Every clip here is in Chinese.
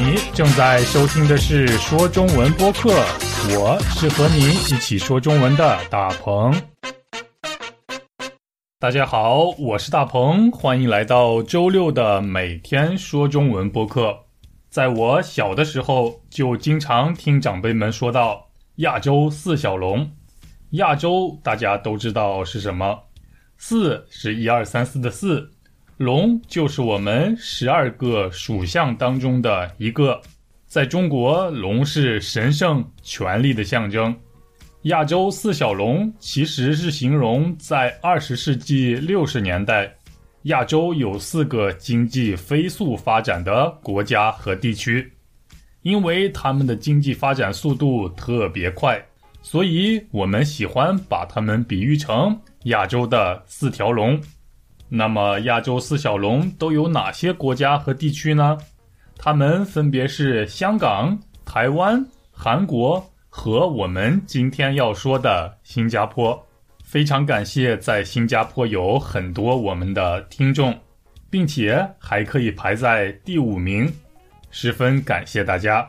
你正在收听的是说中文播客，我是和你一起说中文的大鹏。大家好，我是大鹏，欢迎来到周六的每天说中文播客。在我小的时候，就经常听长辈们说到亚洲四小龙。亚洲大家都知道是什么？四是一二三四的四。龙就是我们十二个属相当中的一个，在中国，龙是神圣权力的象征。亚洲四小龙其实是形容在二十世纪六十年代，亚洲有四个经济飞速发展的国家和地区，因为他们的经济发展速度特别快，所以我们喜欢把它们比喻成亚洲的四条龙。那么，亚洲四小龙都有哪些国家和地区呢？它们分别是香港、台湾、韩国和我们今天要说的新加坡。非常感谢在新加坡有很多我们的听众，并且还可以排在第五名，十分感谢大家。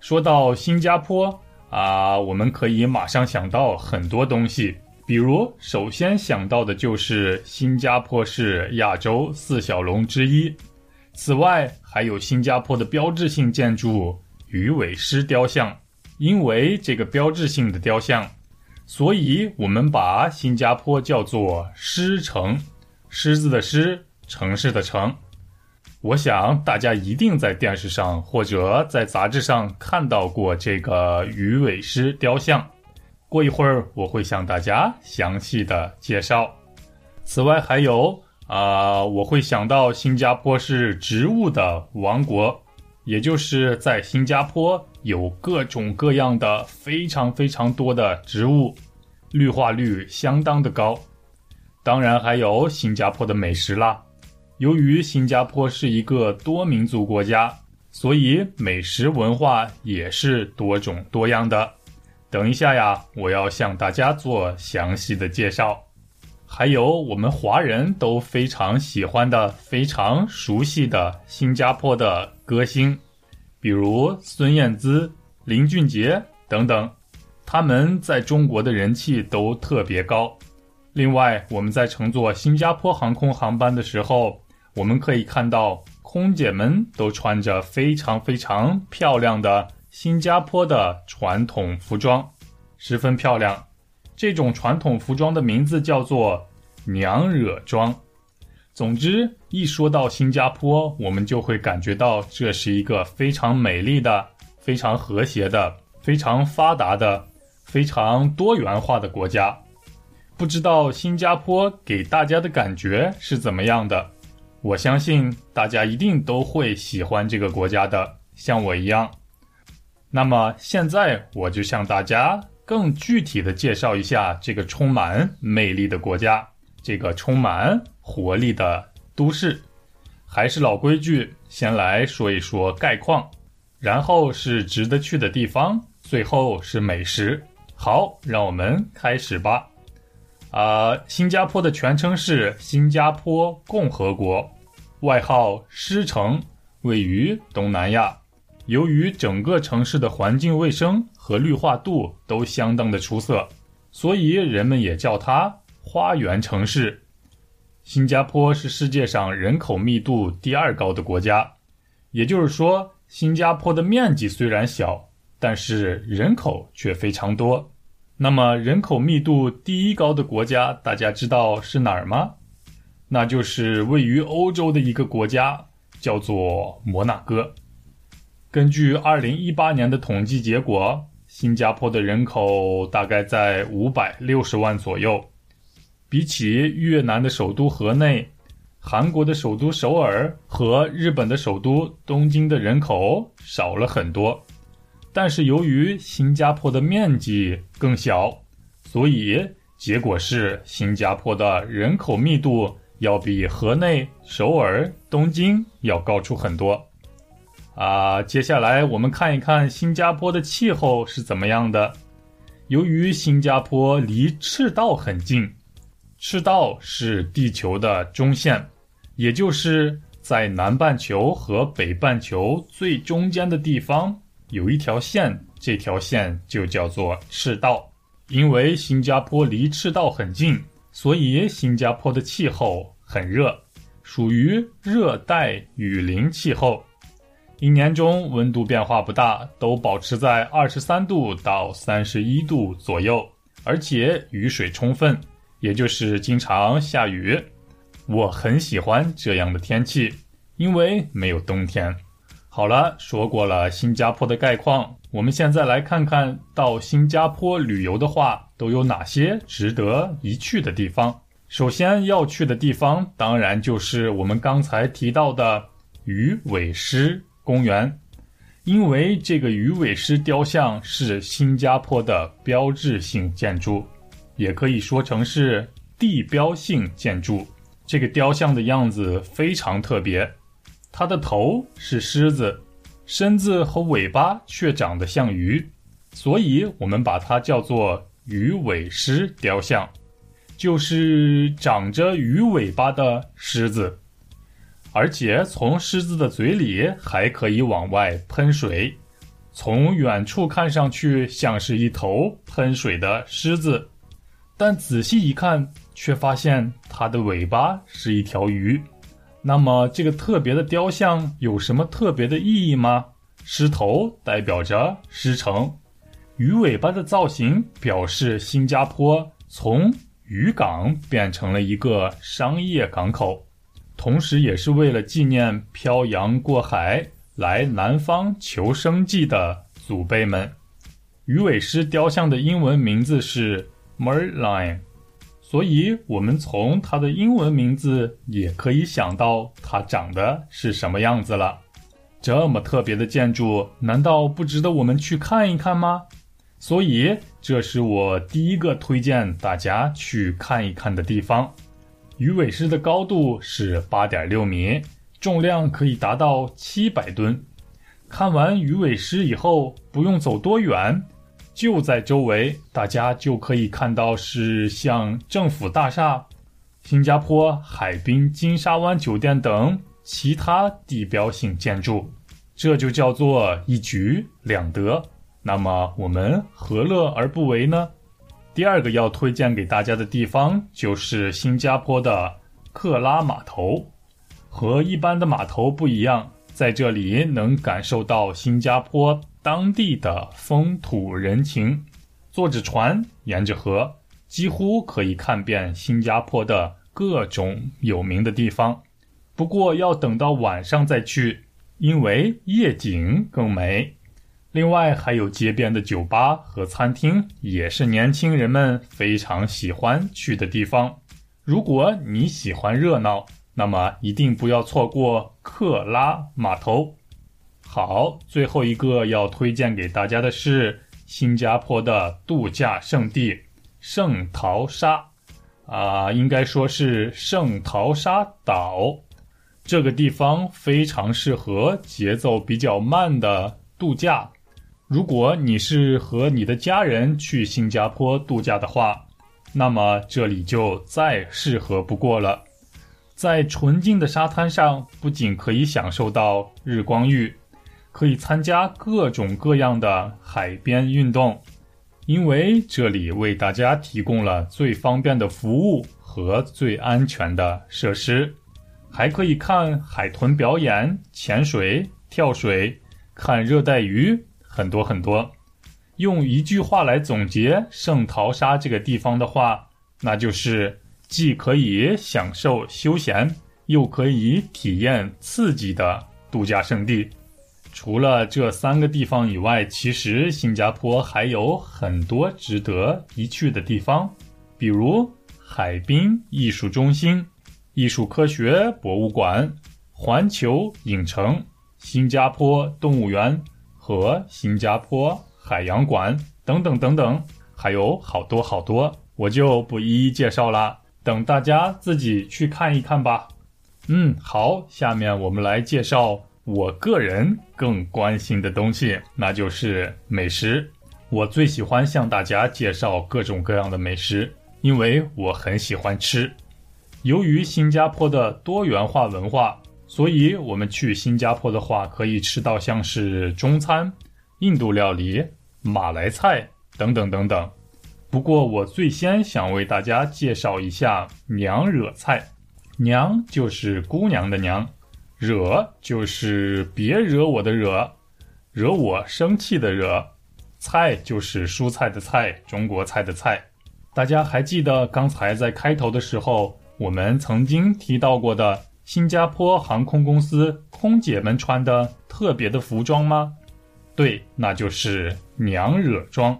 说到新加坡啊，我们可以马上想到很多东西。比如，首先想到的就是新加坡是亚洲四小龙之一。此外，还有新加坡的标志性建筑鱼尾狮雕像。因为这个标志性的雕像，所以我们把新加坡叫做“狮城”。狮子的狮，城市的城。我想大家一定在电视上或者在杂志上看到过这个鱼尾狮雕像。过一会儿我会向大家详细的介绍。此外还有啊，我会想到新加坡是植物的王国，也就是在新加坡有各种各样的非常非常多的植物，绿化率相当的高。当然还有新加坡的美食啦。由于新加坡是一个多民族国家，所以美食文化也是多种多样的。等一下呀，我要向大家做详细的介绍。还有我们华人都非常喜欢的、非常熟悉的新加坡的歌星，比如孙燕姿、林俊杰等等，他们在中国的人气都特别高。另外，我们在乘坐新加坡航空航班的时候，我们可以看到空姐们都穿着非常非常漂亮的。新加坡的传统服装十分漂亮，这种传统服装的名字叫做娘惹装。总之，一说到新加坡，我们就会感觉到这是一个非常美丽的、非常和谐的、非常发达的、非常多元化的国家。不知道新加坡给大家的感觉是怎么样的？我相信大家一定都会喜欢这个国家的，像我一样。那么现在我就向大家更具体的介绍一下这个充满魅力的国家，这个充满活力的都市。还是老规矩，先来说一说概况，然后是值得去的地方，最后是美食。好，让我们开始吧。啊，新加坡的全称是新加坡共和国，外号狮城，位于东南亚。由于整个城市的环境卫生和绿化度都相当的出色，所以人们也叫它“花园城市”。新加坡是世界上人口密度第二高的国家，也就是说，新加坡的面积虽然小，但是人口却非常多。那么，人口密度第一高的国家，大家知道是哪儿吗？那就是位于欧洲的一个国家，叫做摩纳哥。根据二零一八年的统计结果，新加坡的人口大概在五百六十万左右，比起越南的首都河内、韩国的首都首尔和日本的首都东京的人口少了很多。但是由于新加坡的面积更小，所以结果是新加坡的人口密度要比河内、首尔、东京要高出很多。啊，接下来我们看一看新加坡的气候是怎么样的。由于新加坡离赤道很近，赤道是地球的中线，也就是在南半球和北半球最中间的地方有一条线，这条线就叫做赤道。因为新加坡离赤道很近，所以新加坡的气候很热，属于热带雨林气候。一年中温度变化不大，都保持在二十三度到三十一度左右，而且雨水充分，也就是经常下雨。我很喜欢这样的天气，因为没有冬天。好了，说过了新加坡的概况，我们现在来看看到新加坡旅游的话都有哪些值得一去的地方。首先要去的地方，当然就是我们刚才提到的鱼尾狮公园，因为这个鱼尾狮雕像是新加坡的标志性建筑，也可以说成是地标性建筑。这个雕像的样子非常特别，它的头是狮子，身子和尾巴却长得像鱼，所以我们把它叫做鱼尾狮雕像，就是长着鱼尾巴的狮子，而且从狮子的嘴里还可以往外喷水，从远处看上去像是一头喷水的狮子，但仔细一看。却发现它的尾巴是一条鱼，那么这个特别的雕像有什么特别的意义吗？狮头代表着狮城，鱼尾巴的造型表示新加坡从渔港变成了一个商业港口，同时也是为了纪念漂洋过海来南方求生计的祖辈们。鱼尾狮雕像的英文名字是 Merlion。所以，我们从它的英文名字也可以想到它长得是什么样子了。这么特别的建筑，难道不值得我们去看一看吗？所以，这是我第一个推荐大家去看一看的地方。鱼尾狮的高度是八点六米，重量可以达到七百吨。看完鱼尾狮以后，不用走多远。就在周围，大家就可以看到是像政府大厦、新加坡海滨金沙湾酒店等其他地标性建筑，这就叫做一举两得。那么我们何乐而不为呢？第二个要推荐给大家的地方就是新加坡的克拉码头，和一般的码头不一样，在这里能感受到新加坡。当地的风土人情，坐着船沿着河，几乎可以看遍新加坡的各种有名的地方。不过要等到晚上再去，因为夜景更美。另外还有街边的酒吧和餐厅，也是年轻人们非常喜欢去的地方。如果你喜欢热闹，那么一定不要错过克拉码头。好，最后一个要推荐给大家的是新加坡的度假胜地圣淘沙，啊，应该说是圣淘沙岛。这个地方非常适合节奏比较慢的度假。如果你是和你的家人去新加坡度假的话，那么这里就再适合不过了。在纯净的沙滩上，不仅可以享受到日光浴。可以参加各种各样的海边运动，因为这里为大家提供了最方便的服务和最安全的设施，还可以看海豚表演、潜水、跳水、看热带鱼，很多很多。用一句话来总结圣淘沙这个地方的话，那就是既可以享受休闲，又可以体验刺激的度假胜地。除了这三个地方以外，其实新加坡还有很多值得一去的地方，比如海滨艺术中心、艺术科学博物馆、环球影城、新加坡动物园和新加坡海洋馆等等等等，还有好多好多，我就不一一介绍了，等大家自己去看一看吧。嗯，好，下面我们来介绍。我个人更关心的东西，那就是美食。我最喜欢向大家介绍各种各样的美食，因为我很喜欢吃。由于新加坡的多元化文化，所以我们去新加坡的话，可以吃到像是中餐、印度料理、马来菜等等等等。不过我最先想为大家介绍一下娘惹菜，娘就是姑娘的娘，惹就是别惹我的惹，惹我生气的惹，菜就是蔬菜的菜，中国菜的菜。大家还记得刚才在开头的时候，我们曾经提到过的？新加坡航空公司空姐们穿的特别的服装吗？对，那就是娘惹装。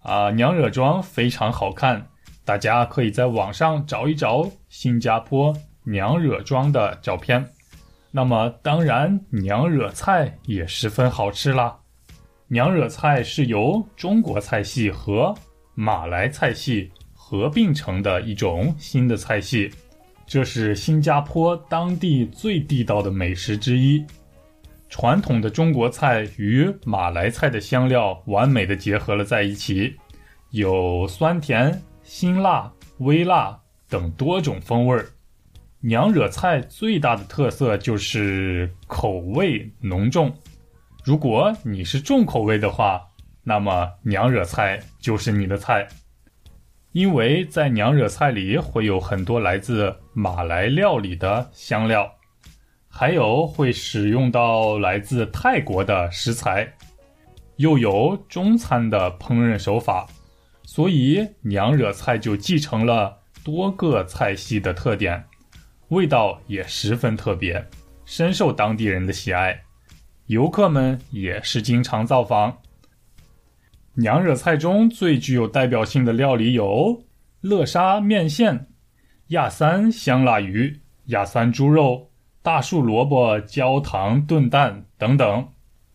啊，娘惹装非常好看，大家可以在网上找一找新加坡娘惹装的照片。那么，当然，娘惹菜也十分好吃啦。娘惹菜是由中国菜系和马来菜系合并成的一种新的菜系。这是新加坡当地最地道的美食之一，传统的中国菜与马来菜的香料完美的结合了在一起，有酸甜、辛辣、微辣等多种风味儿。娘惹菜最大的特色就是口味浓重，如果你是重口味的话，那么娘惹菜就是你的菜。因为在娘惹菜里会有很多来自马来料理的香料，还有会使用到来自泰国的食材，又有中餐的烹饪手法，所以娘惹菜就继承了多个菜系的特点，味道也十分特别，深受当地人的喜爱，游客们也是经常造访。娘惹菜中最具有代表性的料理有乐沙面线、亚三香辣鱼、亚三猪肉、大树萝卜焦糖炖蛋等等。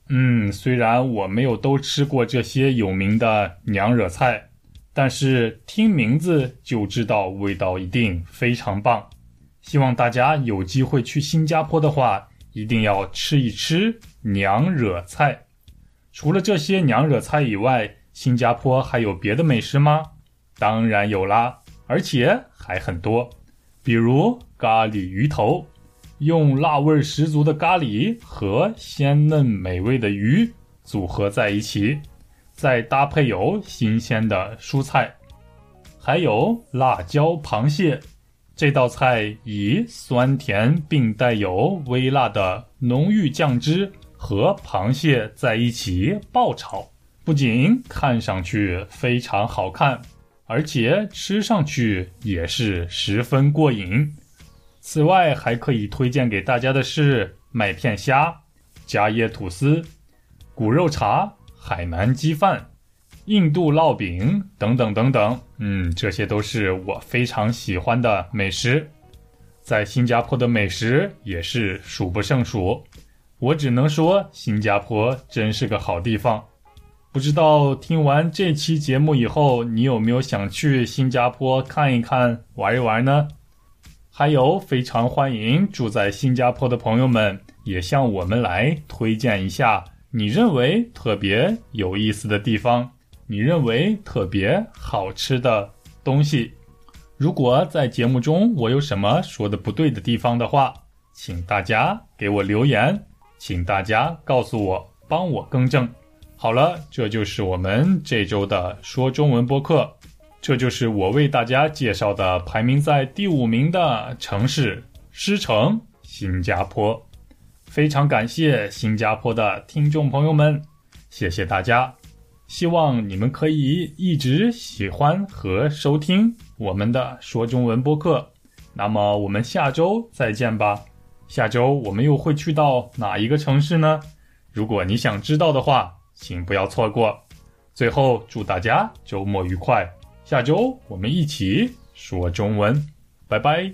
嗯，虽然我没有都吃过这些有名的娘惹菜，但是听名字就知道味道一定非常棒。希望大家有机会去新加坡的话，一定要吃一吃娘惹菜。除了这些娘惹菜以外，新加坡还有别的美食吗？当然有啦，而且还很多。比如咖喱鱼头，用辣味十足的咖喱和鲜嫩美味的鱼组合在一起，再搭配有新鲜的蔬菜，还有辣椒螃蟹。这道菜以酸甜并带有微辣的浓郁酱汁。和螃蟹在一起爆炒，不仅看上去非常好看，而且吃上去也是十分过瘾。此外，还可以推荐给大家的是麦片虾、加椰吐司、骨肉茶、海南鸡饭、印度烙饼等等等等。嗯，这些都是我非常喜欢的美食，在新加坡的美食也是数不胜数。我只能说，新加坡真是个好地方。不知道听完这期节目以后，你有没有想去新加坡看一看、玩一玩呢？还有，非常欢迎住在新加坡的朋友们也向我们来推荐一下你认为特别有意思的地方，你认为特别好吃的东西。如果在节目中我有什么说的不对的地方的话，请大家给我留言。请大家告诉我，帮我更正。好了，这就是我们这周的说中文播客，这就是我为大家介绍的排名在第五名的城市——狮城，新加坡。非常感谢新加坡的听众朋友们，谢谢大家。希望你们可以一直喜欢和收听我们的说中文播客。那么，我们下周再见吧。下周我们又会去到哪一个城市呢？如果你想知道的话，请不要错过。最后，祝大家周末愉快！下周我们一起说中文，拜拜。